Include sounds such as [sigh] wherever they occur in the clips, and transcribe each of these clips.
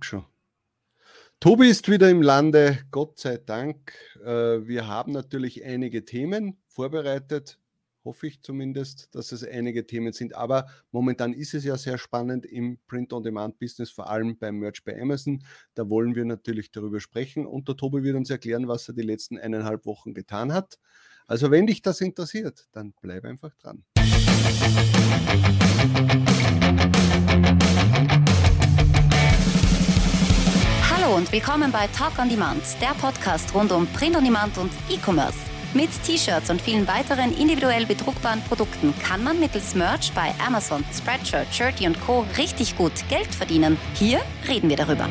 schon. Tobi ist wieder im Lande, Gott sei Dank. Äh, wir haben natürlich einige Themen vorbereitet, hoffe ich zumindest, dass es einige Themen sind. Aber momentan ist es ja sehr spannend im Print-on-Demand-Business, vor allem beim Merch bei Amazon. Da wollen wir natürlich darüber sprechen und der Tobi wird uns erklären, was er die letzten eineinhalb Wochen getan hat. Also wenn dich das interessiert, dann bleib einfach dran. Hallo und willkommen bei Talk on Demand, der Podcast rund um Print on Demand und E-Commerce. Mit T-Shirts und vielen weiteren individuell bedruckbaren Produkten kann man mittels Merch bei Amazon, Spreadshirt, Shirty und Co. richtig gut Geld verdienen. Hier reden wir darüber.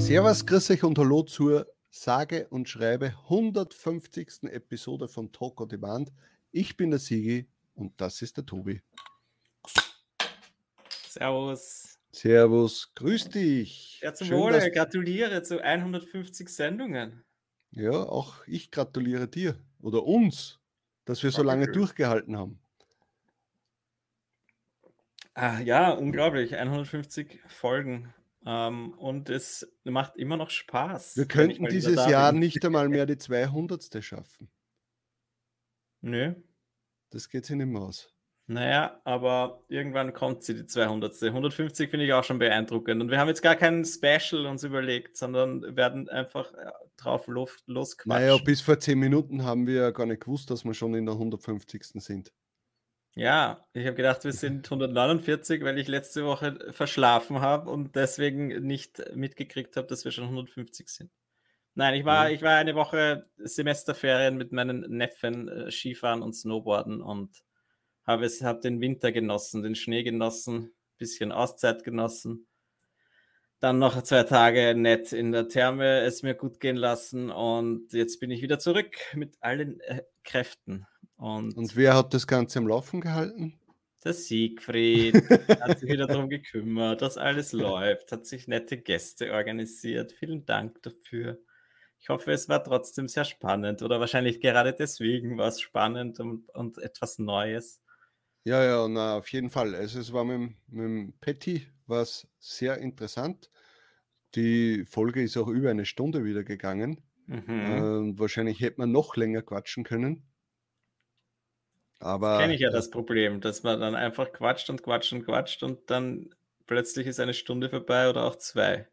Servus, grüß euch und hallo zur sage und schreibe 150. Episode von Talk on Demand. Ich bin der Sigi und das ist der Tobi. Servus. Servus, grüß dich. Ja, zum Schön, Wohle, gratuliere zu 150 Sendungen. Ja, auch ich gratuliere dir oder uns, dass wir so lange durchgehalten haben. Ah, ja, unglaublich, 150 Folgen. Ähm, und es macht immer noch Spaß. Wir könnten dieses Jahr nicht einmal [laughs] mehr die 200. schaffen. Nö. Das geht sich nicht mehr aus. Naja, aber irgendwann kommt sie, die 200. 150 finde ich auch schon beeindruckend. Und wir haben jetzt gar kein Special uns überlegt, sondern werden einfach äh, drauf los, losquatschen. Naja, bis vor 10 Minuten haben wir ja gar nicht gewusst, dass wir schon in der 150. sind. Ja, ich habe gedacht, wir sind 149, weil ich letzte Woche verschlafen habe und deswegen nicht mitgekriegt habe, dass wir schon 150 sind. Nein, ich war, ja. ich war eine Woche Semesterferien mit meinen Neffen äh, Skifahren und Snowboarden und habe es, habe den Winter genossen, den Schnee genossen, bisschen Auszeit genossen. Dann noch zwei Tage nett in der Therme es mir gut gehen lassen und jetzt bin ich wieder zurück mit allen äh, Kräften. Und, und wer hat das Ganze am Laufen gehalten? Der Siegfried [laughs] hat sich wieder darum gekümmert, dass alles läuft, hat sich nette Gäste organisiert. Vielen Dank dafür. Ich hoffe, es war trotzdem sehr spannend oder wahrscheinlich gerade deswegen war es spannend und, und etwas Neues. Ja, ja, na, auf jeden Fall. Also es war mit, mit Patty was sehr interessant. Die Folge ist auch über eine Stunde wieder gegangen. Mhm. Äh, wahrscheinlich hätte man noch länger quatschen können. Aber. Kenne ich ja das Problem, dass man dann einfach quatscht und quatscht und quatscht und dann plötzlich ist eine Stunde vorbei oder auch zwei.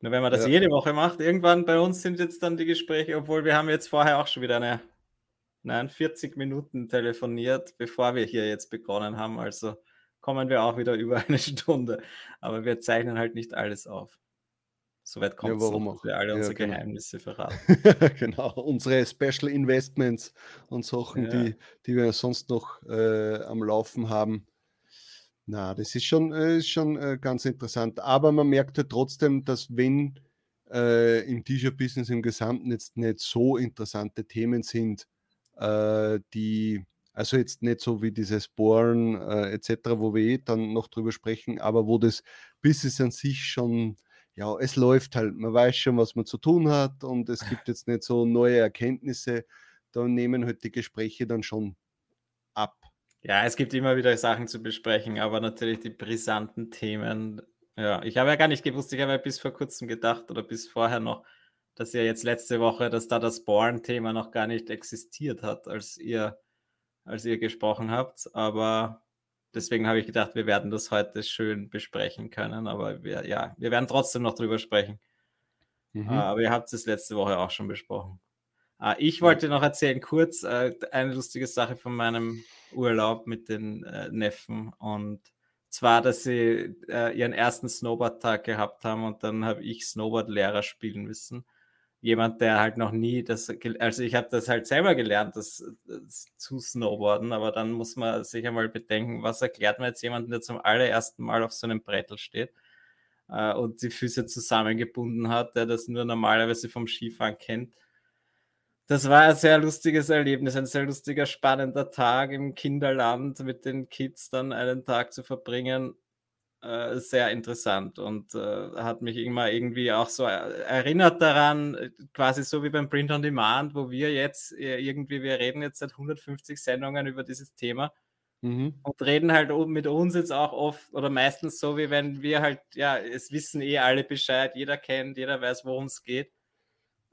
Nur wenn man das ja. jede Woche macht, irgendwann bei uns sind jetzt dann die Gespräche, obwohl wir haben jetzt vorher auch schon wieder eine nein, 40 Minuten telefoniert, bevor wir hier jetzt begonnen haben. Also kommen wir auch wieder [laughs] über eine Stunde. Aber wir zeichnen halt nicht alles auf. Soweit kommt es, ja, warum dass wir alle unsere genau. Geheimnisse verraten. [laughs] genau, unsere Special Investments und Sachen, ja. die, die wir sonst noch äh, am Laufen haben. Na, das ist schon, äh, ist schon äh, ganz interessant. Aber man merkt ja trotzdem, dass wenn äh, im T-Shirt-Business im Gesamten jetzt nicht so interessante Themen sind, äh, die, also jetzt nicht so wie dieses Bohren äh, etc., wo wir eh dann noch drüber sprechen, aber wo das Business an sich schon, ja, es läuft halt, man weiß schon, was man zu tun hat und es gibt jetzt nicht so neue Erkenntnisse, da nehmen halt die Gespräche dann schon ab. Ja, es gibt immer wieder Sachen zu besprechen, aber natürlich die brisanten Themen. Ja, ich habe ja gar nicht gewusst, ich habe ja bis vor kurzem gedacht oder bis vorher noch, dass ja jetzt letzte Woche, dass da das Born-Thema noch gar nicht existiert hat, als ihr, als ihr gesprochen habt. Aber deswegen habe ich gedacht, wir werden das heute schön besprechen können. Aber wir, ja, wir werden trotzdem noch drüber sprechen. Mhm. Ah, aber ihr habt es letzte Woche auch schon besprochen. Ah, ich wollte noch erzählen, kurz, äh, eine lustige Sache von meinem Urlaub mit den äh, Neffen und zwar, dass sie äh, ihren ersten Snowboard-Tag gehabt haben und dann habe ich Snowboard-Lehrer spielen müssen jemand, der halt noch nie das, also ich habe das halt selber gelernt, das, das, zu snowboarden, aber dann muss man sich einmal bedenken, was erklärt man jetzt jemandem, der zum allerersten Mal auf so einem Brettel steht äh, und die Füße zusammengebunden hat, der das nur normalerweise vom Skifahren kennt. Das war ein sehr lustiges Erlebnis, ein sehr lustiger, spannender Tag im Kinderland mit den Kids dann einen Tag zu verbringen äh, sehr interessant und äh, hat mich immer irgendwie auch so erinnert daran, äh, quasi so wie beim Print on Demand, wo wir jetzt äh, irgendwie, wir reden jetzt seit 150 Sendungen über dieses Thema mhm. und reden halt mit uns jetzt auch oft oder meistens so, wie wenn wir halt, ja, es wissen eh alle Bescheid, jeder kennt, jeder weiß, worum es geht.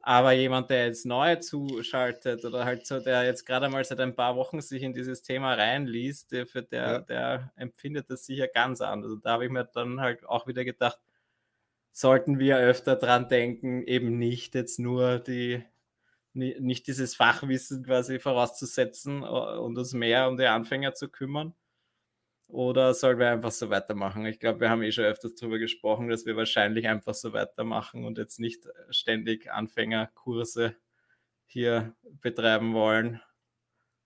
Aber jemand, der jetzt neu zuschaltet oder halt so, der jetzt gerade mal seit ein paar Wochen sich in dieses Thema reinliest, der, für der, ja. der empfindet das sicher ganz anders. Und da habe ich mir dann halt auch wieder gedacht, sollten wir öfter dran denken, eben nicht jetzt nur die, nicht dieses Fachwissen quasi vorauszusetzen äh, und uns mehr um die Anfänger zu kümmern. Oder sollen wir einfach so weitermachen? Ich glaube, wir haben eh schon öfters darüber gesprochen, dass wir wahrscheinlich einfach so weitermachen und jetzt nicht ständig Anfängerkurse hier betreiben wollen.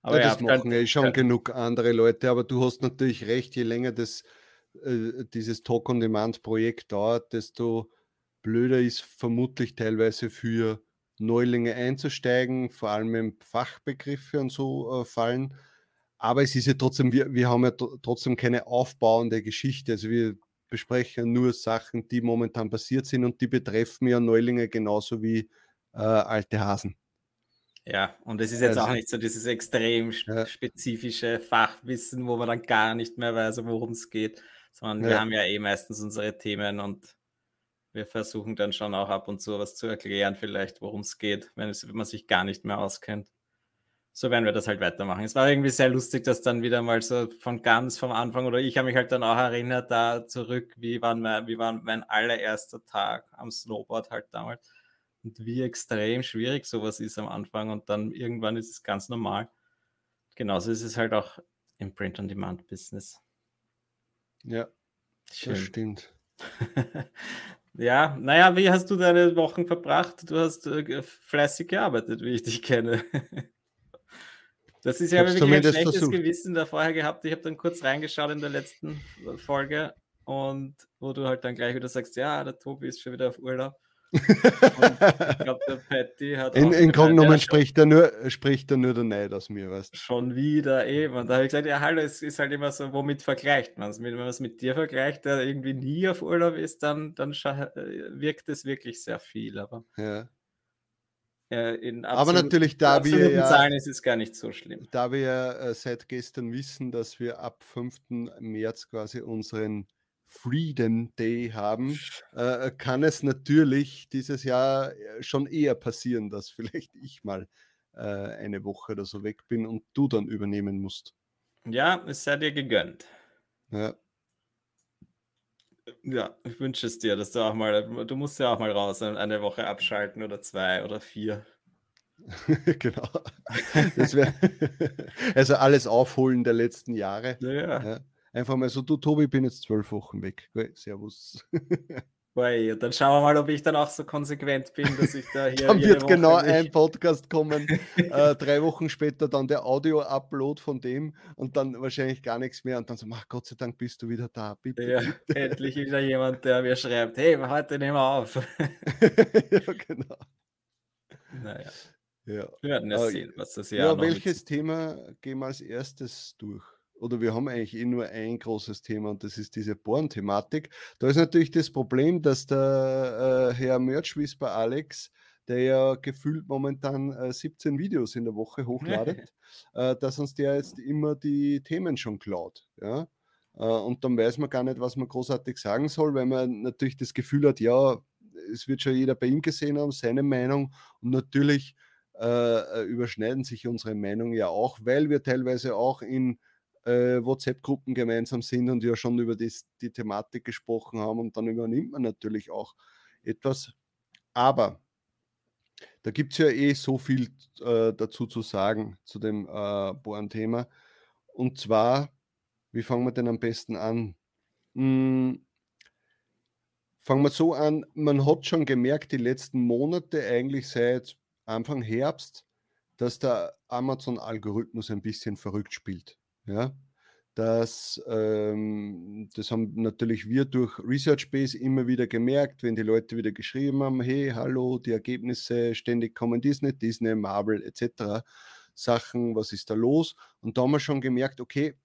Aber ja, das ja, machen ja schon genug andere Leute, aber du hast natürlich recht, je länger das, äh, dieses Talk-on-Demand-Projekt dauert, desto blöder ist vermutlich teilweise für Neulinge einzusteigen, vor allem wenn Fachbegriffe und so äh, fallen. Aber es ist ja trotzdem, wir, wir haben ja trotzdem keine aufbauende Geschichte. Also wir besprechen nur Sachen, die momentan passiert sind und die betreffen ja Neulinge genauso wie äh, alte Hasen. Ja, und es ist jetzt also, auch nicht so dieses extrem ja. spezifische Fachwissen, wo man dann gar nicht mehr weiß, worum es geht, sondern ja. wir haben ja eh meistens unsere Themen und wir versuchen dann schon auch ab und zu was zu erklären, vielleicht, worum es geht, wenn, es, wenn man sich gar nicht mehr auskennt so werden wir das halt weitermachen. Es war irgendwie sehr lustig, dass dann wieder mal so von ganz vom Anfang oder ich habe mich halt dann auch erinnert da zurück, wie war mein, wie war mein allererster Tag am Snowboard halt damals und wie extrem schwierig sowas ist am Anfang und dann irgendwann ist es ganz normal. Genauso ist es halt auch im Print-on-Demand-Business. Ja, Schön. das stimmt. [laughs] ja, naja, wie hast du deine Wochen verbracht? Du hast äh, fleißig gearbeitet, wie ich dich kenne. [laughs] Das ist ja wirklich ein schlechtes versucht. Gewissen da vorher gehabt. Ich habe dann kurz reingeschaut in der letzten Folge und wo du halt dann gleich wieder sagst, ja, der Tobi ist schon wieder auf Urlaub. ich glaube, der [laughs] Patty hat. In, in Grunde spricht er nur, spricht er nur der Neid aus mir, weißt Schon wieder eben. Und da habe ich gesagt, ja, hallo, es ist halt immer so, womit vergleicht man es? Wenn man es mit dir vergleicht, der irgendwie nie auf Urlaub ist, dann, dann äh, wirkt es wirklich sehr viel. Aber ja. Äh, in absolut, Aber natürlich, da wir ja, Zahlen ist es gar nicht so schlimm. Da wir ja äh, seit gestern wissen, dass wir ab 5. März quasi unseren Freedom Day haben, äh, kann es natürlich dieses Jahr äh, schon eher passieren, dass [laughs] vielleicht ich mal äh, eine Woche oder so weg bin und du dann übernehmen musst. Ja, es sei dir gegönnt. Ja. Ja, ich wünsche es dir, dass du auch mal, du musst ja auch mal raus eine Woche abschalten oder zwei oder vier. [laughs] genau. Wär, [laughs] also alles aufholen der letzten Jahre. Ja. ja. Einfach mal so, du Tobi, ich bin jetzt zwölf Wochen weg. Servus. [laughs] Boy, dann schauen wir mal, ob ich dann auch so konsequent bin, dass ich da hier. [laughs] dann wird Woche genau ein Podcast kommen, äh, drei Wochen später dann der Audio-Upload von dem und dann wahrscheinlich gar nichts mehr und dann so, ach Gott sei Dank bist du wieder da. Bitte, ja, bitte. endlich wieder [laughs] jemand, der mir schreibt, hey, heute nehmen wir auf. [laughs] ja, genau. Naja. Ja. Wir werden es sehen, was das Jahr Ja, welches Thema gehen wir als erstes durch? Oder wir haben eigentlich eh nur ein großes Thema und das ist diese Born-Thematik. Da ist natürlich das Problem, dass der äh, Herr Merchwhisper Alex, der ja gefühlt momentan äh, 17 Videos in der Woche hochladet, [laughs] äh, dass uns der jetzt immer die Themen schon klaut. Ja? Äh, und dann weiß man gar nicht, was man großartig sagen soll, weil man natürlich das Gefühl hat, ja, es wird schon jeder bei ihm gesehen haben, seine Meinung und natürlich äh, äh, überschneiden sich unsere Meinungen ja auch, weil wir teilweise auch in äh, WhatsApp-Gruppen gemeinsam sind und ja schon über das, die Thematik gesprochen haben und dann übernimmt man natürlich auch etwas. Aber da gibt es ja eh so viel äh, dazu zu sagen zu dem äh, Bohren-Thema. Und zwar, wie fangen wir denn am besten an? Hm, fangen wir so an, man hat schon gemerkt, die letzten Monate, eigentlich seit Anfang Herbst, dass der Amazon-Algorithmus ein bisschen verrückt spielt. Ja, das, ähm, das haben natürlich wir durch Research Base immer wieder gemerkt, wenn die Leute wieder geschrieben haben, hey, hallo, die Ergebnisse ständig kommen Disney, Disney, Marvel etc. Sachen, was ist da los? Und da haben wir schon gemerkt, okay,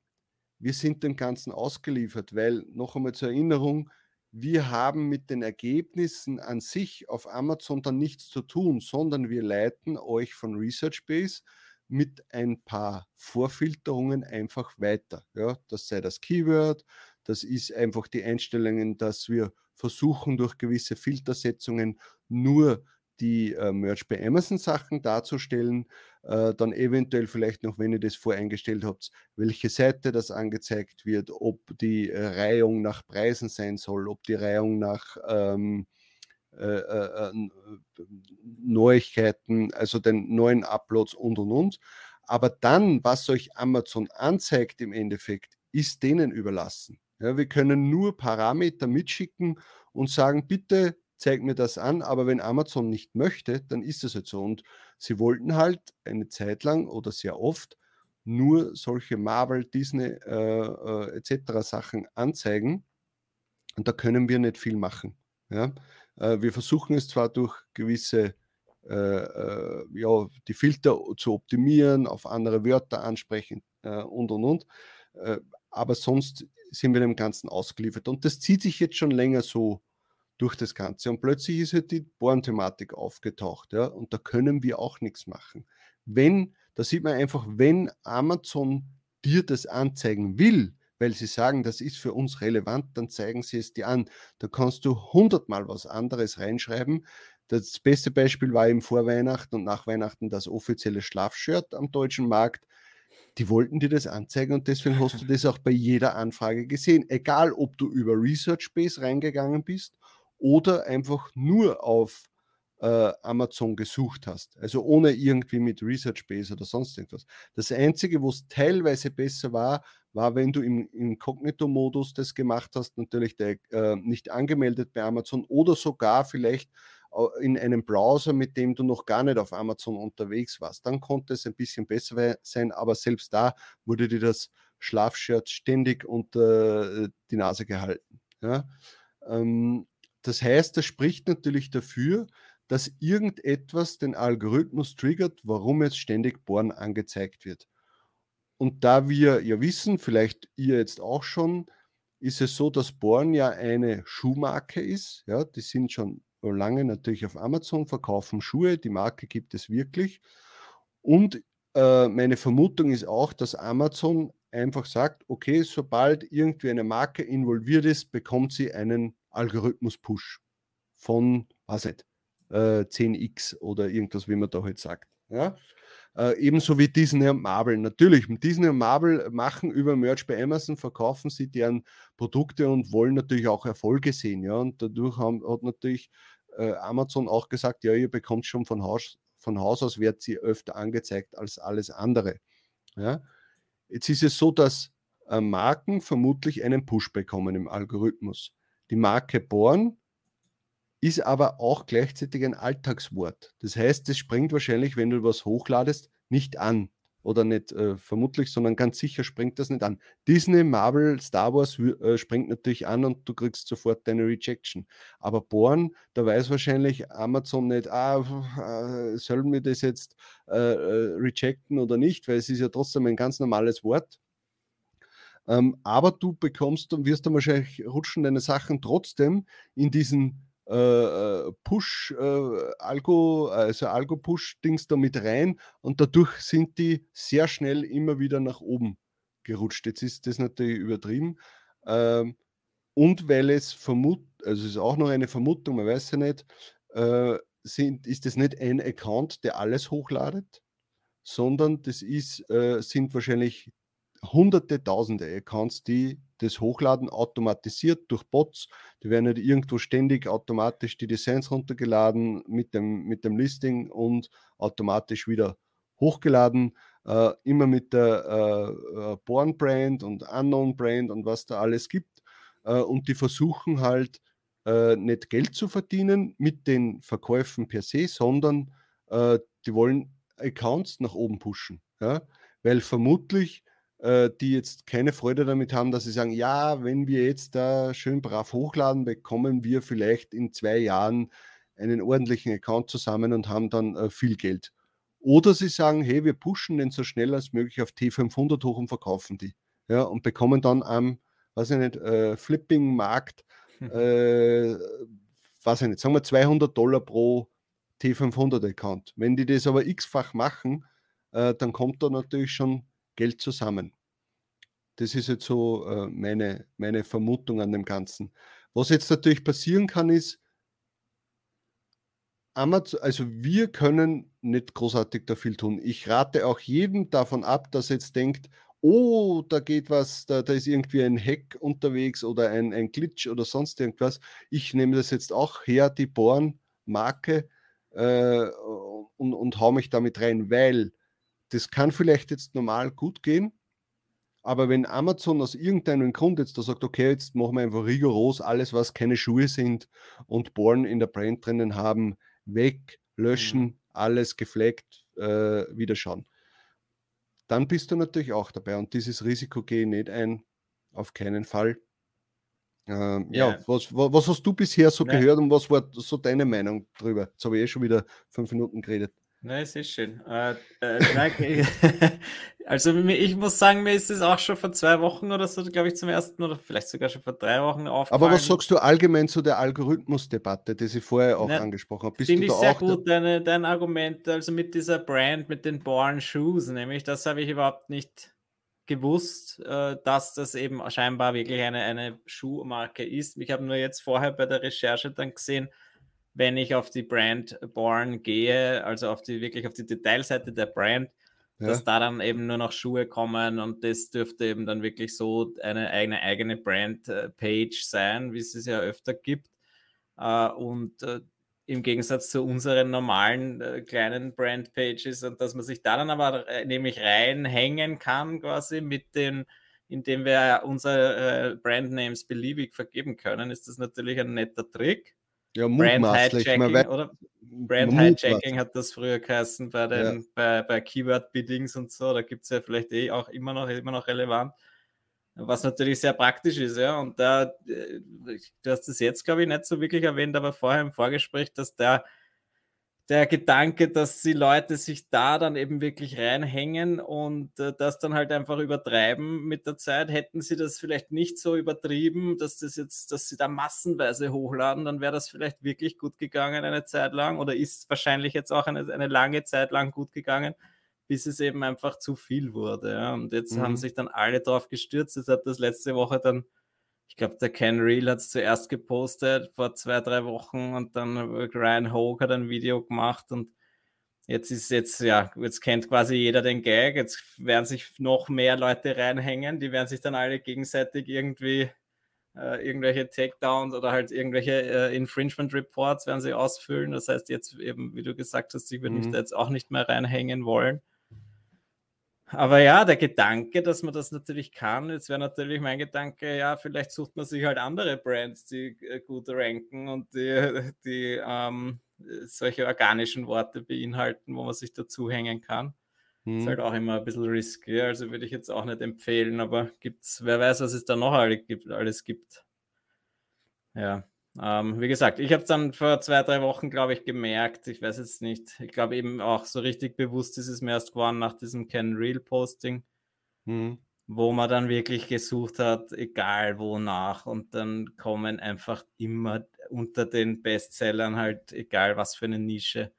wir sind dem Ganzen ausgeliefert, weil noch einmal zur Erinnerung, wir haben mit den Ergebnissen an sich auf Amazon dann nichts zu tun, sondern wir leiten euch von Research Base mit ein paar Vorfilterungen einfach weiter. Ja, das sei das Keyword, das ist einfach die Einstellungen, dass wir versuchen, durch gewisse Filtersetzungen nur die äh, Merch bei Amazon Sachen darzustellen, äh, dann eventuell vielleicht noch, wenn ihr das voreingestellt habt, welche Seite das angezeigt wird, ob die äh, Reihung nach Preisen sein soll, ob die Reihung nach ähm, äh, äh, äh, Neuigkeiten, also den neuen Uploads und und und. Aber dann, was euch Amazon anzeigt im Endeffekt, ist denen überlassen. Ja, wir können nur Parameter mitschicken und sagen, bitte zeig mir das an, aber wenn Amazon nicht möchte, dann ist es halt so. Und sie wollten halt eine Zeit lang oder sehr oft nur solche Marvel, Disney äh, äh, etc. Sachen anzeigen. Und da können wir nicht viel machen. Ja? Äh, wir versuchen es zwar durch gewisse äh, äh, ja, die Filter zu optimieren, auf andere Wörter ansprechen äh, und und und. aber sonst sind wir dem Ganzen ausgeliefert. Und das zieht sich jetzt schon länger so durch das Ganze. Und plötzlich ist halt die Born-Thematik aufgetaucht. Ja? Und da können wir auch nichts machen. Wenn, da sieht man einfach, wenn Amazon dir das anzeigen will, weil sie sagen, das ist für uns relevant, dann zeigen sie es dir an. Da kannst du hundertmal was anderes reinschreiben. Das beste Beispiel war im Vorweihnachten und nach Weihnachten das offizielle Schlafshirt am deutschen Markt. Die wollten dir das anzeigen und deswegen hast du das [laughs] auch bei jeder Anfrage gesehen. Egal, ob du über Research Base reingegangen bist oder einfach nur auf äh, Amazon gesucht hast, also ohne irgendwie mit Research Base oder sonst irgendwas. Das Einzige, wo es teilweise besser war, war, wenn du im Inkognito-Modus das gemacht hast, natürlich der, äh, nicht angemeldet bei Amazon oder sogar vielleicht in einem Browser, mit dem du noch gar nicht auf Amazon unterwegs warst. Dann konnte es ein bisschen besser sein, aber selbst da wurde dir das Schlafshirt ständig unter äh, die Nase gehalten. Ja? Ähm, das heißt, das spricht natürlich dafür, dass irgendetwas den Algorithmus triggert, warum jetzt ständig Born angezeigt wird. Und da wir ja wissen, vielleicht ihr jetzt auch schon, ist es so, dass Born ja eine Schuhmarke ist. Ja, die sind schon lange natürlich auf Amazon, verkaufen Schuhe, die Marke gibt es wirklich. Und äh, meine Vermutung ist auch, dass Amazon einfach sagt, okay, sobald irgendwie eine Marke involviert ist, bekommt sie einen Algorithmus-Push von, was nicht, äh, 10x oder irgendwas, wie man da halt sagt. Ja? Äh, ebenso wie Disney und Marvel. Natürlich, Disney und Marvel machen über Merch bei Amazon, verkaufen sie deren Produkte und wollen natürlich auch Erfolge sehen. Ja? Und dadurch haben, hat natürlich äh, Amazon auch gesagt, ja, ihr bekommt schon von Haus, von Haus aus, wird sie öfter angezeigt als alles andere. Ja? Jetzt ist es so, dass äh, Marken vermutlich einen Push bekommen im Algorithmus. Die Marke Born ist aber auch gleichzeitig ein Alltagswort. Das heißt, es springt wahrscheinlich, wenn du was hochladest, nicht an. Oder nicht äh, vermutlich, sondern ganz sicher springt das nicht an. Disney, Marvel, Star Wars äh, springt natürlich an und du kriegst sofort deine Rejection. Aber Born, da weiß wahrscheinlich Amazon nicht, ah, äh, sollen wir das jetzt äh, äh, rejecten oder nicht, weil es ist ja trotzdem ein ganz normales Wort. Ähm, aber du bekommst und wirst dann wahrscheinlich rutschen deine Sachen trotzdem in diesen äh, äh Push, äh, Algo, also Algo-Push-Dings da mit rein und dadurch sind die sehr schnell immer wieder nach oben gerutscht. Jetzt ist das natürlich übertrieben. Ähm, und weil es vermutet, also es ist auch noch eine Vermutung, man weiß ja nicht, äh, sind, ist das nicht ein Account, der alles hochladet, sondern das ist, äh, sind wahrscheinlich hunderte, tausende Accounts, die das hochladen, automatisiert durch Bots. Die werden nicht irgendwo ständig automatisch die Designs runtergeladen mit dem, mit dem Listing und automatisch wieder hochgeladen. Äh, immer mit der äh, äh Born Brand und Unknown Brand und was da alles gibt. Äh, und die versuchen halt äh, nicht Geld zu verdienen mit den Verkäufen per se, sondern äh, die wollen Accounts nach oben pushen. Ja? Weil vermutlich äh, die jetzt keine Freude damit haben, dass sie sagen, ja, wenn wir jetzt da schön brav hochladen, bekommen wir vielleicht in zwei Jahren einen ordentlichen Account zusammen und haben dann äh, viel Geld. Oder sie sagen, hey, wir pushen den so schnell als möglich auf T500 hoch und verkaufen die. Ja, und bekommen dann am, weiß ich nicht, äh, Flipping-Markt, äh, weiß ich nicht, sagen wir 200 Dollar pro T500-Account. Wenn die das aber x-fach machen, äh, dann kommt da natürlich schon Geld zusammen. Das ist jetzt so äh, meine, meine Vermutung an dem Ganzen. Was jetzt natürlich passieren kann, ist, Amazon, also wir können nicht großartig da viel tun. Ich rate auch jedem davon ab, dass jetzt denkt, oh, da geht was, da, da ist irgendwie ein Hack unterwegs oder ein, ein Glitch oder sonst irgendwas. Ich nehme das jetzt auch her, die Born-Marke, äh, und, und hau mich damit rein, weil das kann vielleicht jetzt normal gut gehen, aber wenn Amazon aus irgendeinem Grund jetzt da sagt, okay, jetzt machen wir einfach rigoros alles, was keine Schuhe sind und Born in der Brand drinnen haben, weg, löschen, mhm. alles gefleckt, äh, wieder schauen. Dann bist du natürlich auch dabei und dieses Risiko gehe ich nicht ein, auf keinen Fall. Ähm, ja, ja was, was, hast du bisher so Nein. gehört und was war so deine Meinung darüber? Jetzt habe ich eh schon wieder fünf Minuten geredet. Nein, es ist schön. Äh, [laughs] äh, also ich muss sagen, mir ist es auch schon vor zwei Wochen oder so, glaube ich, zum ersten oder vielleicht sogar schon vor drei Wochen aufgefallen. Aber was sagst du allgemein zu der Algorithmusdebatte, die ich vorher auch Na, angesprochen habe? Finde ich sehr gut, deine, dein Argument, also mit dieser Brand, mit den Born Shoes, nämlich das habe ich überhaupt nicht gewusst, äh, dass das eben scheinbar wirklich eine, eine Schuhmarke ist. Ich habe nur jetzt vorher bei der Recherche dann gesehen, wenn ich auf die Brand Born gehe, also auf die wirklich auf die Detailseite der Brand, ja. dass da dann eben nur noch Schuhe kommen und das dürfte eben dann wirklich so eine eigene, eigene Brand-Page sein, wie es es ja öfter gibt. Äh, und äh, im Gegensatz zu unseren normalen äh, kleinen Brand-Pages und dass man sich da dann aber nämlich reinhängen kann, quasi mit den indem wir unsere Brandnames beliebig vergeben können, ist das natürlich ein netter Trick. Ja, Brand Hijacking, oder? Brand Hijacking hat das früher geheißen bei den ja. bei, bei Keyword-Biddings und so. Da gibt es ja vielleicht eh auch immer noch, immer noch relevant. Was natürlich sehr praktisch ist, ja. Und da, äh, du hast das jetzt, glaube ich, nicht so wirklich erwähnt, aber vorher im Vorgespräch, dass der der Gedanke, dass die Leute sich da dann eben wirklich reinhängen und äh, das dann halt einfach übertreiben mit der Zeit. Hätten sie das vielleicht nicht so übertrieben, dass das jetzt, dass sie da massenweise hochladen, dann wäre das vielleicht wirklich gut gegangen eine Zeit lang oder ist wahrscheinlich jetzt auch eine, eine lange Zeit lang gut gegangen, bis es eben einfach zu viel wurde. Ja. Und jetzt mhm. haben sich dann alle drauf gestürzt. Es hat das letzte Woche dann ich glaube, der Ken Reel hat es zuerst gepostet vor zwei, drei Wochen und dann Ryan Hogue hat ein Video gemacht und jetzt ist jetzt, ja, jetzt kennt quasi jeder den Gag, jetzt werden sich noch mehr Leute reinhängen, die werden sich dann alle gegenseitig irgendwie äh, irgendwelche Takedowns oder halt irgendwelche äh, Infringement Reports werden sie ausfüllen. Das heißt jetzt eben, wie du gesagt hast, ich würde mhm. mich da jetzt auch nicht mehr reinhängen wollen. Aber ja, der Gedanke, dass man das natürlich kann, jetzt wäre natürlich mein Gedanke, ja, vielleicht sucht man sich halt andere Brands, die äh, gut ranken und die, die ähm, solche organischen Worte beinhalten, wo man sich dazu hängen kann. Hm. Ist halt auch immer ein bisschen risky, also würde ich jetzt auch nicht empfehlen, aber gibt's, wer weiß, was es da noch alles gibt. Alles gibt. Ja. Ähm, wie gesagt, ich habe es dann vor zwei, drei Wochen, glaube ich, gemerkt. Ich weiß jetzt nicht. Ich glaube eben auch so richtig bewusst ist es mir erst geworden nach diesem Ken Real Posting, mhm. wo man dann wirklich gesucht hat, egal wonach. Und dann kommen einfach immer unter den Bestsellern halt, egal was für eine Nische,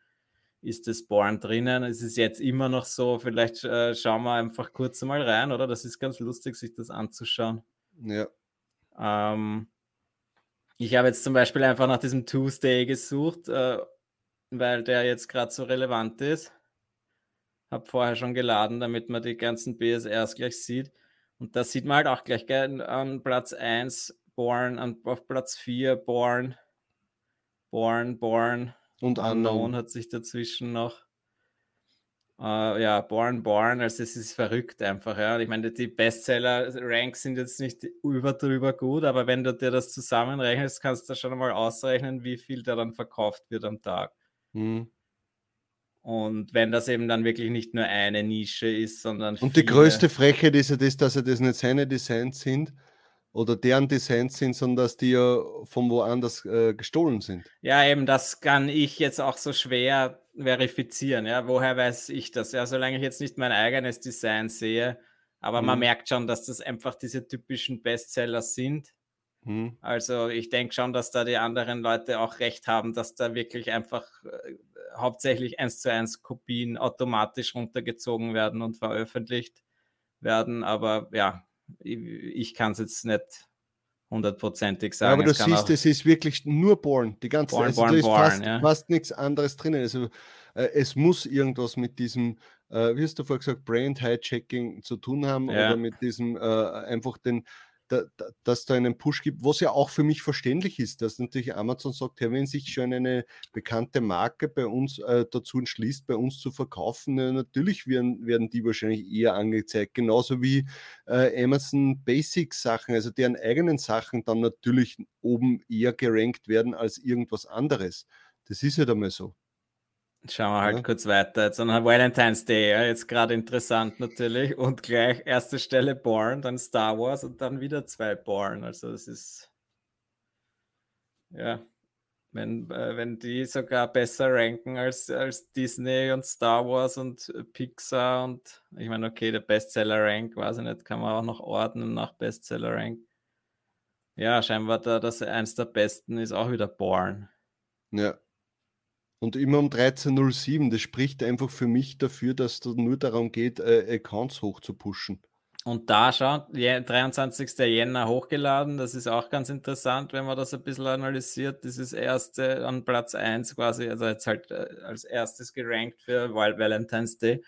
ist das Born drinnen. Es ist jetzt immer noch so, vielleicht äh, schauen wir einfach kurz mal rein, oder? Das ist ganz lustig, sich das anzuschauen. Ja. Ähm, ich habe jetzt zum Beispiel einfach nach diesem Tuesday gesucht, äh, weil der jetzt gerade so relevant ist. Habe vorher schon geladen, damit man die ganzen BSRs gleich sieht. Und da sieht man halt auch gleich gell, an Platz 1 Born, an, auf Platz 4 Born, Born, Born. Und Unknown, Unknown hat sich dazwischen noch. Uh, ja, Born Born, also es ist verrückt einfach, ja. ich meine, die Bestseller-Ranks sind jetzt nicht über drüber gut, aber wenn du dir das zusammenrechnest, kannst du schon mal ausrechnen, wie viel da dann verkauft wird am Tag. Mhm. Und wenn das eben dann wirklich nicht nur eine Nische ist, sondern. Und die größte Frechheit ist ja das, dass ja das nicht seine Designs sind, oder deren Designs sind, sondern dass die ja von woanders äh, gestohlen sind. Ja, eben, das kann ich jetzt auch so schwer verifizieren. Ja, woher weiß ich das? Ja, solange ich jetzt nicht mein eigenes Design sehe, aber mhm. man merkt schon, dass das einfach diese typischen Bestseller sind. Mhm. Also ich denke schon, dass da die anderen Leute auch recht haben, dass da wirklich einfach äh, hauptsächlich eins zu eins Kopien automatisch runtergezogen werden und veröffentlicht werden. Aber ja, ich, kann es jetzt nicht hundertprozentig sagen. Ja, aber du siehst, es ist wirklich nur Born. Die ganze Born, also, Born, ist Born, fast, ja. fast nichts anderes drinnen. Also äh, es muss irgendwas mit diesem, äh, wie hast du vorher gesagt, Brand Hijacking zu tun haben Ja. oder mit diesem äh, einfach den, da, da, dass da einen Push gibt, was ja auch für mich verständlich ist, dass natürlich Amazon sagt, hey, wenn sich schon eine bekannte Marke bei uns äh, dazu entschließt, bei uns zu verkaufen, äh, natürlich werden, werden die wahrscheinlich eher angezeigt, genauso wie äh, Amazon Basics Sachen, also deren eigenen Sachen dann natürlich oben eher gerankt werden als irgendwas anderes. Das ist halt einmal so. Schauen wir halt Ja. kurz weiter. Jetzt an Valentine's Day, ja, jetzt gerade interessant natürlich. Und gleich erste Stelle Born, dann Star Wars und dann wieder zwei Born. Also das ist ja, wenn, äh, wenn die sogar besser ranken als, als Disney und Star Wars und Pixar und ich meine, okay, der Bestseller-Rank, weiß ich nicht, kann man auch noch ordnen nach Bestseller-Rank. Ja, scheinbar da, das eins der besten ist auch wieder Born. Ja. Und immer um 13.07, das spricht einfach für mich dafür, dass es nur darum geht, äh, Accounts hoch zu pushen. Und da schaut, je- 23. Jänner hochgeladen, das ist auch ganz interessant, wenn man das ein bisschen analysiert. Das ist erste an Platz 1 quasi, also jetzt halt äh, als erstes gerankt für Valentine's Day.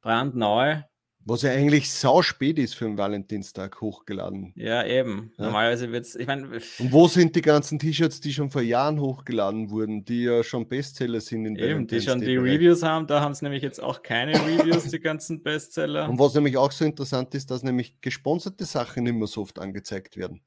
Brandneu, Was ja eigentlich sau spät ist für einen Valentinstag hochgeladen. ja eben. Ja. Normalerweise wird es, ich meine, Und wo sind die ganzen T-Shirts, die schon vor Jahren hochgeladen wurden, die ja schon Bestseller sind in eben, die schon die? Reviews haben, da haben es nämlich jetzt auch keine Reviews, die ganzen Bestseller. Und was nämlich auch so interessant ist, dass nämlich gesponserte Sachen immer so oft angezeigt werden.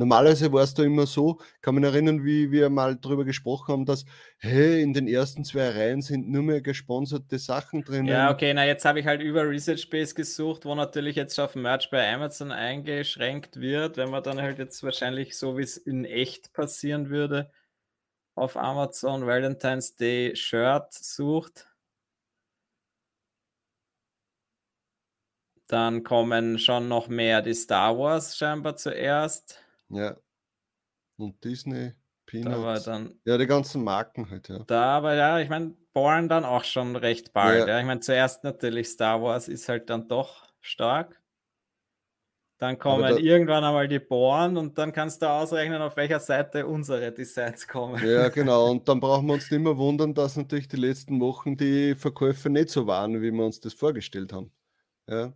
Normalerweise war es da immer so, kann mich erinnern, wie wir mal darüber gesprochen haben, dass, hey, in den ersten zwei Reihen sind nur mehr gesponserte Sachen drin. Ja, okay, na jetzt habe ich halt über Research Space gesucht, wo natürlich jetzt auf Merch bei Amazon eingeschränkt wird, wenn man dann halt jetzt wahrscheinlich so wie es in echt passieren würde, auf Amazon Valentine's Day Shirt sucht. Dann kommen schon noch mehr die Star Wars scheinbar zuerst. Ja. Und Disney, Da war Peanuts. dann Ja, die ganzen Marken halt, ja. da, aber ja, ich meine, Born dann auch schon recht bald. Ja. Ja. Ich meine, zuerst natürlich Star Wars ist halt dann doch stark. Dann kommen da- irgendwann einmal die Born und dann kannst du ausrechnen, auf welcher Seite unsere Designs kommen. Ja, [laughs] genau. Und dann brauchen wir uns nicht mehr wundern, dass natürlich die letzten Wochen die Verkäufe nicht so waren, wie wir uns das vorgestellt haben. Ja.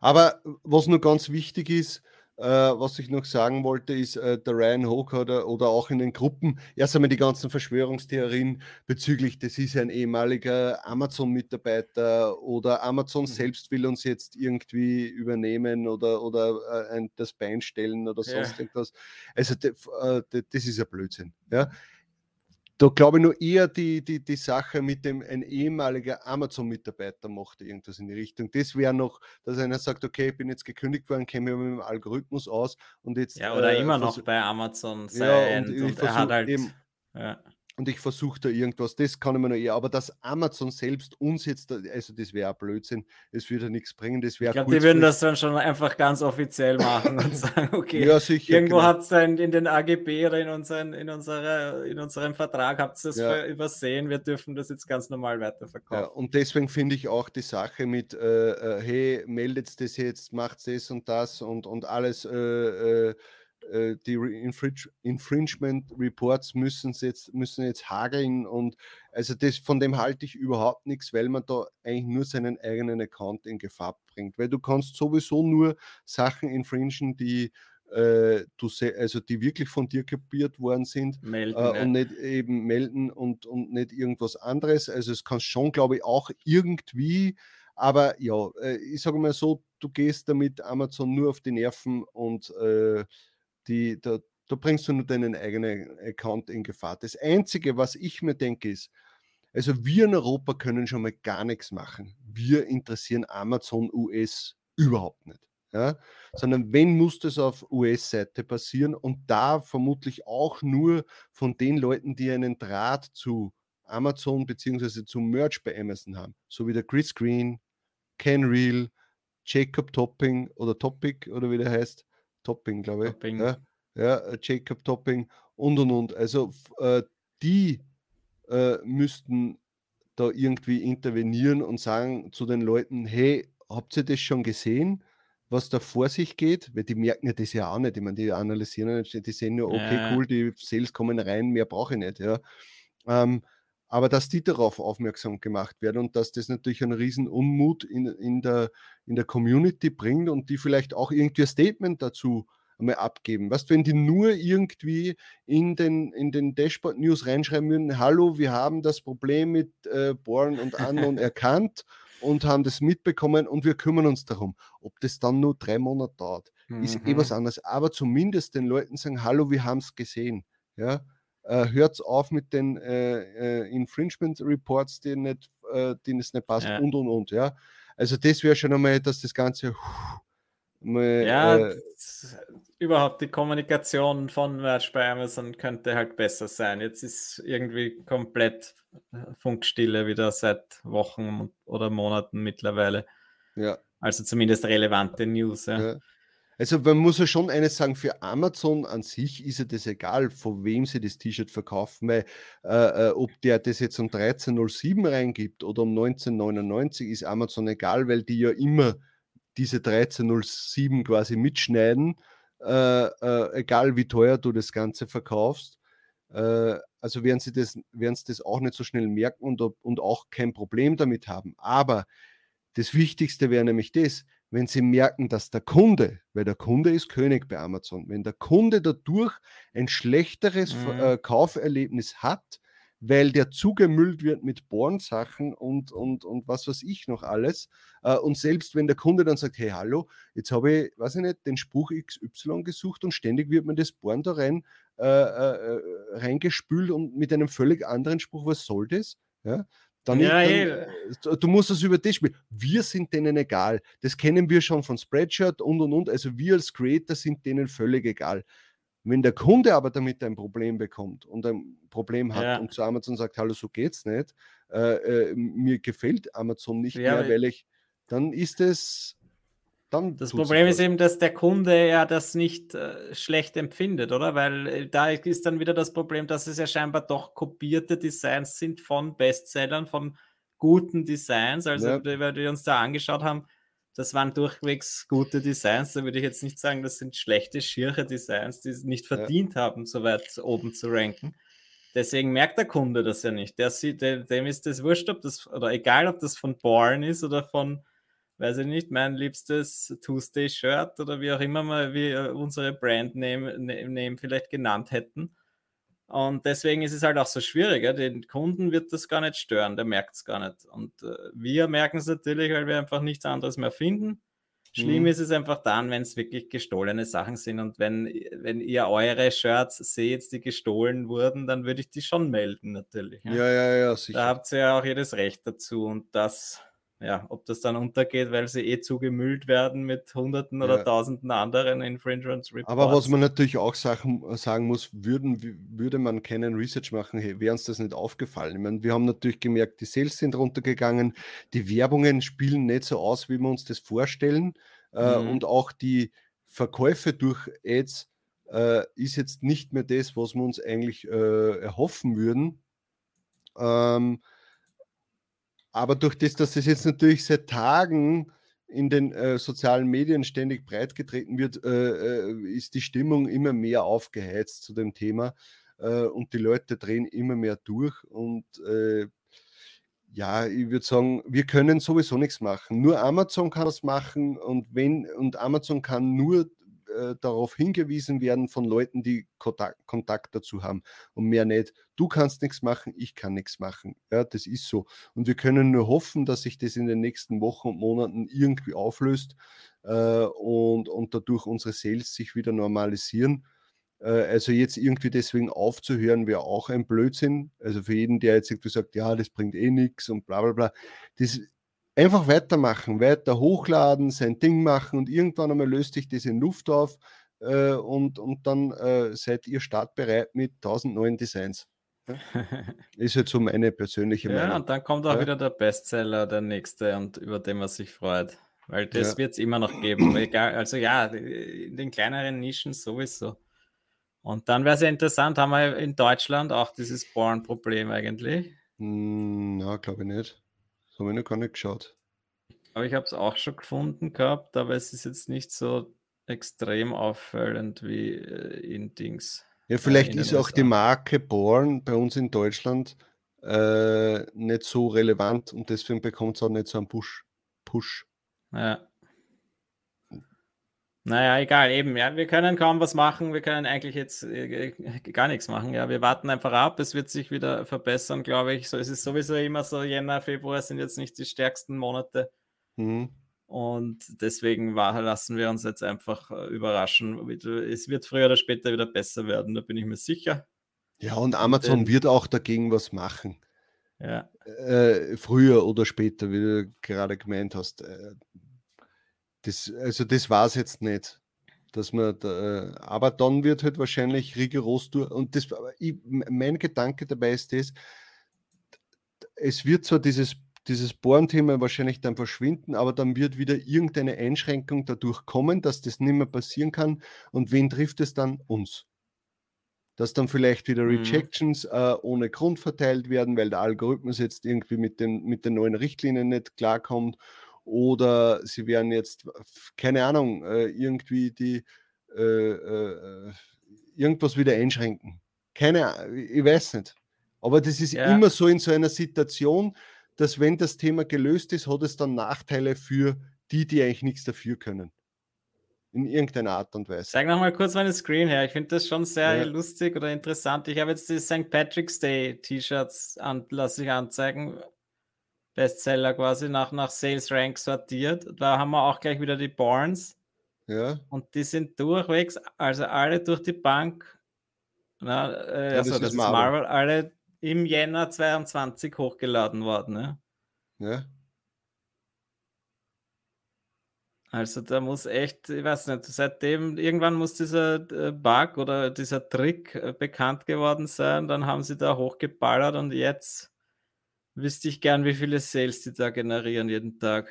Aber was nur ganz wichtig ist, äh, was ich noch sagen wollte, ist, äh, der Ryan Hoke oder, oder auch in den Gruppen, erst einmal die ganzen Verschwörungstheorien bezüglich, das ist ein ehemaliger Amazon-Mitarbeiter oder Amazon Mhm. selbst will uns jetzt irgendwie übernehmen oder, oder äh, ein, das Bein stellen oder Ja. sonst irgendwas. Also äh, das ist ja Blödsinn. Ja? Da glaube ich nur eher die, die, die Sache mit dem, ein ehemaliger Amazon-Mitarbeiter macht irgendwas in die Richtung. Das wäre noch, dass einer sagt, okay, ich bin jetzt gekündigt worden, mich mit dem Algorithmus aus und jetzt. Ja, oder äh, immer noch bei Amazon Ja, sein. und und, ich er hat halt. eben- Ja. Und ich versuche da irgendwas, das kann ich mir noch eher, aber dass Amazon selbst uns jetzt, also das wäre Blödsinn, es würde ja nichts bringen, das Ich wäre glaube, die würden das dann schon einfach ganz offiziell machen und [laughs] sagen, okay, Ja, sicher. Irgendwo genau. habt ihr in, den AGB oder in, unseren, in, unserer, in unserem Vertrag habt ihr das Ja. übersehen. Wir dürfen das jetzt ganz normal Ja, weiterverkaufen. und deswegen finde ich auch die Sache mit, äh, äh, hey, meldet das jetzt, macht das und das und, und alles, äh, äh, äh, die Infringe Infringement Reports müssen jetzt, müssen jetzt hageln und also das, von dem halte ich überhaupt nichts, weil man da eigentlich nur seinen eigenen Account in Gefahr bringt, weil du kannst sowieso nur Sachen infringen, die äh, du also die wirklich von dir kopiert worden sind Melden. äh, und nicht eben melden und, und nicht irgendwas anderes. Also es kann schon, glaube ich, auch irgendwie, aber ja, äh, ich sage mal so, du gehst damit Amazon nur auf die Nerven und äh, die, da, da bringst du nur deinen eigenen Account in Gefahr. Das Einzige, was ich mir denke, ist, also wir in Europa können schon mal gar nichts machen. Wir interessieren Amazon US überhaupt nicht. Ja? Sondern wenn muss das auf US-Seite passieren und da vermutlich auch nur von den Leuten, die einen Draht zu Amazon beziehungsweise zum Merch bei Amazon haben, so wie der Chris Green, Ken Real, Jacob Topping oder Topic oder wie der heißt, Topping, glaube ich. Topping. Ja, ja, äh, Jacob Topping und und und. Also äh, die äh, müssten da irgendwie intervenieren und sagen zu den Leuten, hey, habt ihr das schon gesehen, was da vor sich geht? Weil die merken ja das ja auch nicht. Ich meine, die analysieren nicht, die sehen nur, okay, ja. cool, die Sales kommen rein, mehr brauche ich nicht. Ja. Ähm, aber dass die darauf aufmerksam gemacht werden und dass das natürlich einen riesen Unmut in, in, der, in der Community bringt und die vielleicht auch irgendwie ein Statement dazu einmal abgeben. Weißt wenn die nur irgendwie in den, in den Dashboard News reinschreiben würden, hallo, wir haben das Problem mit äh, Born und Unknown [laughs] erkannt und haben das mitbekommen und wir kümmern uns darum. Ob das dann nur drei Monate dauert, mhm. ist eh was mhm. anderes. Aber zumindest den Leuten sagen, hallo, wir haben es gesehen. Ja, äh, hört auf mit den äh, äh, Infringement Reports, die nicht, äh, denen es nicht passt ja. und und und. Ja, also das wäre schon einmal, dass das Ganze mal, ja, äh, überhaupt die Kommunikation von Merch bei Amazon könnte halt besser sein. Jetzt ist irgendwie komplett Funkstille wieder seit Wochen oder Monaten mittlerweile. Ja. Also zumindest relevante News. Ja. ja. Also man muss ja schon eines sagen, für Amazon an sich ist ja das egal, von wem sie das T-Shirt verkaufen, weil äh, äh ob der das jetzt um 13.07 reingibt oder um 1999 ist Amazon egal, weil die ja immer diese 13.07 quasi mitschneiden, äh, äh, egal wie teuer du das Ganze verkaufst. Äh, also werden sie, das, werden sie das auch nicht so schnell merken und, und auch kein Problem damit haben. Aber das Wichtigste wäre nämlich das, wenn Sie merken, dass der Kunde, weil der Kunde ist König bei Amazon, wenn der Kunde dadurch ein schlechteres mhm. äh, Kauferlebnis hat, weil der zugemüllt wird mit Born-Sachen und, und, und was weiß ich noch alles. Äh, und selbst wenn der Kunde dann sagt, hey, hallo, jetzt habe ich, weiß ich nicht, den Spruch XY gesucht und ständig wird mir das Born da rein äh, äh, äh reingespült und mit einem völlig anderen Spruch, was soll das? Ja, dann, ja, dann, eh. du musst das über dich spielen. Wir sind denen egal. Das kennen wir schon von Spreadshirt und und und. Also wir als Creator sind denen völlig egal. Wenn der Kunde aber damit ein Problem bekommt und ein Problem hat ja. und zu Amazon sagt, hallo, so geht's nicht, äh, äh, mir gefällt Amazon nicht ja, mehr, weil ich, dann ist es dann das Problem ist eben, dass der Kunde ja das nicht äh, schlecht empfindet, oder? Weil äh, da ist dann wieder das Problem, dass es ja scheinbar doch kopierte Designs sind von Bestsellern, von guten Designs. Also, ja. weil wir uns da angeschaut haben, das waren durchwegs gute Designs. Da würde ich jetzt nicht sagen, das sind schlechte, schiere Designs, die es nicht verdient ja. haben, so weit oben zu ranken. Deswegen merkt der Kunde das ja nicht. Der sieht, dem ist das wurscht, ob das, oder egal, ob das von Born ist oder von weiß ich nicht, mein liebstes Tuesday-Shirt oder wie auch immer mal wir unsere Brandname Name vielleicht genannt hätten. Und deswegen ist es halt auch so schwierig. Ja? Den Kunden wird das gar nicht stören, der merkt es gar nicht. Und äh, wir merken es natürlich, weil wir einfach nichts anderes mehr finden. Schlimm mhm. ist es einfach dann, wenn es wirklich gestohlene Sachen sind. Und wenn, wenn ihr eure Shirts seht, die gestohlen wurden, dann würde ich die schon melden, natürlich. Ja, ja, ja, ja sicher. Da habt ihr ja auch jedes Recht dazu. Und das ja, ob das dann untergeht, weil sie eh zugemüllt werden mit Hunderten oder Tausenden anderen Infringement Reports. Aber was man natürlich auch sagen, sagen muss, würden, würde man keinen Research machen, hey, wäre uns das nicht aufgefallen. Ich meine, wir haben natürlich gemerkt, die Sales sind runtergegangen, die Werbungen spielen nicht so aus, wie wir uns das vorstellen äh, mhm. und auch die Verkäufe durch Ads äh, ist jetzt nicht mehr das, was wir uns eigentlich äh, erhoffen würden. Ähm, aber durch das, dass es jetzt natürlich seit Tagen in den äh, sozialen Medien ständig breitgetreten wird, äh, äh, ist die Stimmung immer mehr aufgeheizt zu dem Thema äh, und die Leute drehen immer mehr durch und äh, ja, ich würde sagen, wir können sowieso nichts machen. Nur Amazon kann das machen und wenn und Amazon kann nur äh, darauf hingewiesen werden von Leuten, die Kontakt, Kontakt, dazu haben und mehr nicht. Du kannst nichts machen, ich kann nichts machen. Ja, das ist so. Und wir können nur hoffen, dass sich das in den nächsten Wochen und Monaten irgendwie auflöst äh, und, und dadurch unsere Sales sich wieder normalisieren. Äh, also jetzt irgendwie deswegen aufzuhören, wäre auch ein Blödsinn. Also für jeden, der jetzt irgendwie sagt, ja, das bringt eh nichts und bla bla bla. Das einfach weitermachen, weiter hochladen, sein Ding machen und irgendwann einmal löst sich das in Luft auf äh, und, und dann äh, seid ihr startbereit mit 1000 neuen Designs. Ja? [laughs] Ist jetzt so meine persönliche Meinung. Ja, und dann kommt auch ja? wieder der Bestseller, der nächste, und über den man sich freut. Weil das ja. wird es immer noch geben. Egal, also ja, in den kleineren Nischen sowieso. Und dann wäre es ja interessant, haben wir in Deutschland auch dieses Born-Problem eigentlich? Hm, na, glaube ich nicht. Das habe ich noch gar nicht geschaut. Aber ich habe es auch schon gefunden gehabt, aber es ist jetzt nicht so extrem auffallend wie äh, in Dings. Ja, äh, vielleicht ist auch die. Marke Born bei uns in Deutschland äh, nicht so relevant und deswegen bekommt es auch nicht so einen Push. Push. Ja. Naja, egal, eben, ja, wir können kaum was machen, wir können eigentlich jetzt äh, gar nichts machen, ja, wir warten einfach ab, es wird sich wieder verbessern, glaube ich, so, es ist sowieso immer so, Jänner, Februar sind jetzt nicht die stärksten Monate Mhm. und deswegen war, lassen wir uns jetzt einfach äh, überraschen, es wird früher oder später wieder besser werden, da bin ich mir sicher, Ja, und Amazon den- wird auch dagegen was machen. ja, Äh, früher oder später, wie du gerade gemeint hast. Das, also das war es jetzt nicht. Dass man da, äh, aber dann wird halt wahrscheinlich rigoros durch. Und das, ich, mein Gedanke dabei ist das, es wird zwar dieses, dieses Bohren-Thema wahrscheinlich dann verschwinden, aber dann wird wieder irgendeine Einschränkung dadurch kommen, dass das nicht mehr passieren kann. Und wen trifft es dann? Uns. Dass dann vielleicht wieder Mhm. Rejections äh, ohne Grund verteilt werden, weil der Algorithmus jetzt irgendwie mit den, mit den neuen Richtlinien nicht klarkommt. Oder sie werden jetzt, keine Ahnung, äh, irgendwie die äh, äh, irgendwas wieder einschränken. Keine Ahnung, ich weiß nicht. Aber das ist Ja. immer so in so einer Situation, dass wenn das Thema gelöst ist, hat es dann Nachteile für die, die eigentlich nichts dafür können. In irgendeiner Art und Weise. Zeig noch mal kurz meine Screen her. Ich finde das schon sehr Ja. lustig oder interessant. Ich habe jetzt die St. Patrick's Day T-Shirts an, lasse ich anzeigen. Bestseller quasi nach, nach Sales Rank sortiert. Da haben wir auch gleich wieder die Barnes Ja, und die sind durchwegs, also alle durch die Bank. Na, äh, Ja, also das das, ist ist Marvel. Marvel, alle im Jänner 22 hochgeladen worden. Ne? ja. Also da muss echt, ich weiß nicht, seitdem irgendwann muss dieser äh, Bug oder dieser Trick äh, bekannt geworden sein, dann haben sie da hochgeballert und jetzt wüsste ich gern, wie viele Sales die da generieren jeden Tag.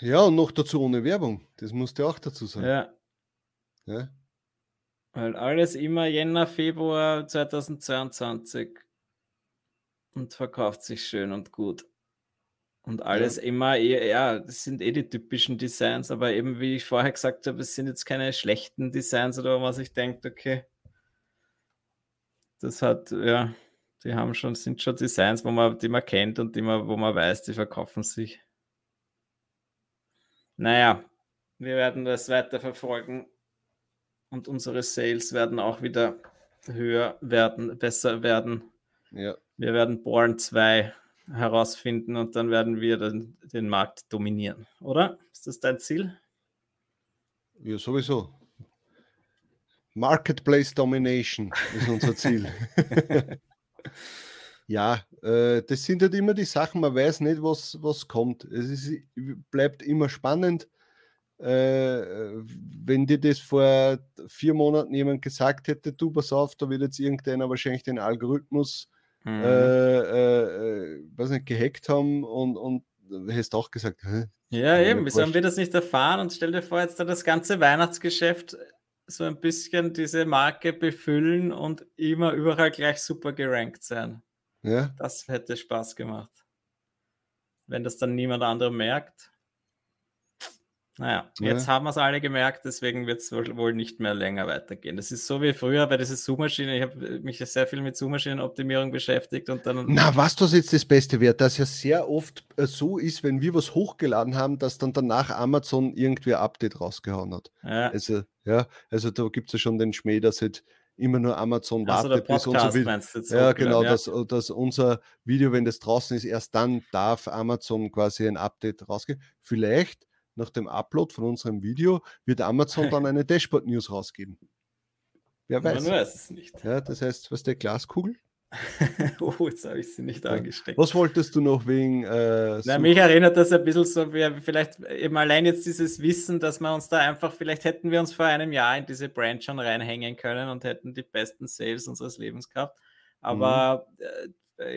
Ja, und noch dazu ohne Werbung. Das musst du auch dazu sagen. Ja, Ja. weil alles immer Jänner, Februar 2022 und verkauft sich schön und gut. Und alles immer, eher, ja, das sind eh die typischen Designs, aber eben wie ich vorher gesagt habe, es sind jetzt keine schlechten Designs oder was ich denke, okay, das hat, ja, die haben schon, sind schon Designs, wo man, die man kennt und die man, wo man weiß, die verkaufen sich. Naja, wir werden das weiter verfolgen und unsere Sales werden auch wieder höher werden, besser werden. ja. Wir werden Born 2 herausfinden und dann werden wir den, den Markt dominieren, oder? Ist das dein Ziel? Ja, sowieso. Marketplace Domination ist unser Ziel. [laughs] ja, äh, das sind halt immer die Sachen, man weiß nicht, was, was kommt. Es ist, bleibt immer spannend. Äh, wenn dir das vor vier Monaten jemand gesagt hätte, du pass auf, da wird jetzt irgendeiner wahrscheinlich den Algorithmus Mhm. äh, äh, weiß nicht, gehackt haben und, und hast auch gesagt, Hä? ja, eben. Wieso haben wir das nicht erfahren? Und stell dir vor, jetzt da das ganze Weihnachtsgeschäft so ein bisschen diese Marke befüllen und immer überall gleich super gerankt sein. ja, Das hätte Spaß gemacht. Wenn das dann niemand anderer merkt. Naja, Ja. jetzt haben wir es alle gemerkt, deswegen wird es wohl, nicht mehr länger weitergehen. Das ist so wie früher bei dieser Suchmaschine. Ich habe mich ja sehr viel mit Suchmaschinenoptimierung beschäftigt und dann. Na, was das jetzt das Beste wäre, dass ja sehr oft äh, so ist, wenn wir was hochgeladen haben, dass dann danach Amazon irgendwie ein Update rausgehauen hat. Ja, Also, ja, also da gibt es ja schon den Schmäh, dass halt immer nur Amazon also wartet, bis unser Video. Ja, genau, ja. dass, dass unser Video, wenn das draußen ist, erst dann darf Amazon quasi ein Update rausgeben. Vielleicht nach dem Upload von unserem Video wird Amazon dann eine Dashboard-News rausgeben. Wer Man weiß. weiß es nicht. Ja, das heißt, was der Glaskugel? [laughs] oh, jetzt habe ich sie nicht Ja. angesteckt. Was wolltest du noch wegen äh, Na, mich erinnert das ein bisschen so, wie vielleicht eben allein jetzt dieses Wissen, dass wir uns da einfach, vielleicht hätten wir uns vor einem Jahr in diese Brand schon reinhängen können und hätten die besten Sales unseres Lebens gehabt. Aber äh,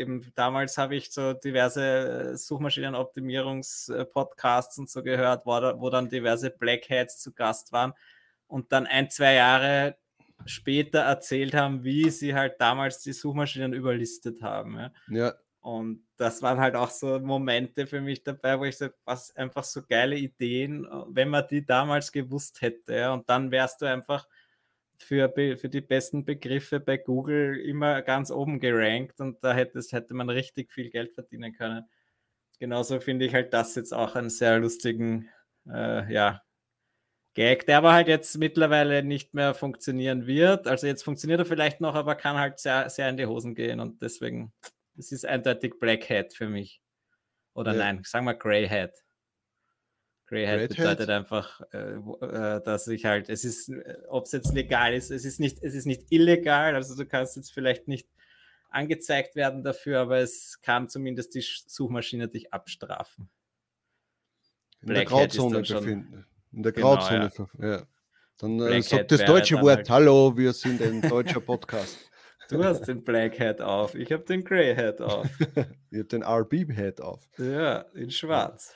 eben damals habe ich so diverse äh, Suchmaschinenoptimierungs-Podcasts und so gehört, wo, da, wo dann diverse Black Hats zu Gast waren. Und dann ein, zwei Jahre später erzählt haben, wie sie halt damals die Suchmaschinen überlistet haben. Ja. ja. Und das waren halt auch so Momente für mich dabei, wo ich so, was einfach so geile Ideen, wenn man die damals gewusst hätte. Ja, und dann wärst du einfach für, für die besten Begriffe bei Google immer ganz oben gerankt und da hätte, hätte man richtig viel Geld verdienen können. Genauso finde ich halt das jetzt auch einen sehr lustigen, äh, ja, Gag, der aber halt jetzt mittlerweile nicht mehr funktionieren wird. Also jetzt funktioniert er vielleicht noch, aber kann halt sehr, sehr in die Hosen gehen und deswegen, es ist eindeutig Black Hat für mich. Oder ja. nein, sagen wir Grey Hat. Grey Hat bedeutet einfach, äh, äh, dass ich halt, es ist, ob es jetzt legal ist, es ist nicht, es ist nicht illegal, also du kannst jetzt vielleicht nicht angezeigt werden dafür, aber es kann zumindest die Suchmaschine dich abstrafen. In Black der Grauzone befinden. In der genau, Grauzone. Ja. ja. Dann äh, sagt das deutsche Wort halt Hallo, wir sind ein deutscher Podcast. [laughs] Du hast den Black Hat auf, ich habe den Grey Hat auf. [laughs] ich habe den RB Hat auf. Ja, in schwarz.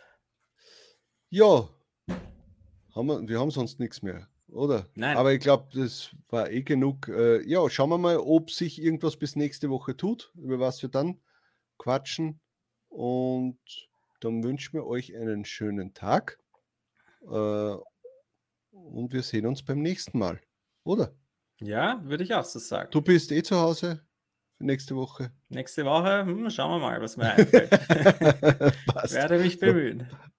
Ja, haben wir, wir haben sonst nichts mehr, oder? Nein. Aber ich glaube, das war eh genug. Äh, ja, schauen wir mal, ob sich irgendwas bis nächste Woche tut, über was wir dann quatschen. Und dann wünschen wir euch einen schönen Tag. Äh, und wir sehen uns beim nächsten Mal, oder? Ja, würde ich auch so sagen. Du bist eh zu Hause für nächste Woche. Nächste Woche, hm, schauen wir mal, was mir einfällt. [laughs] Werde mich bemühen.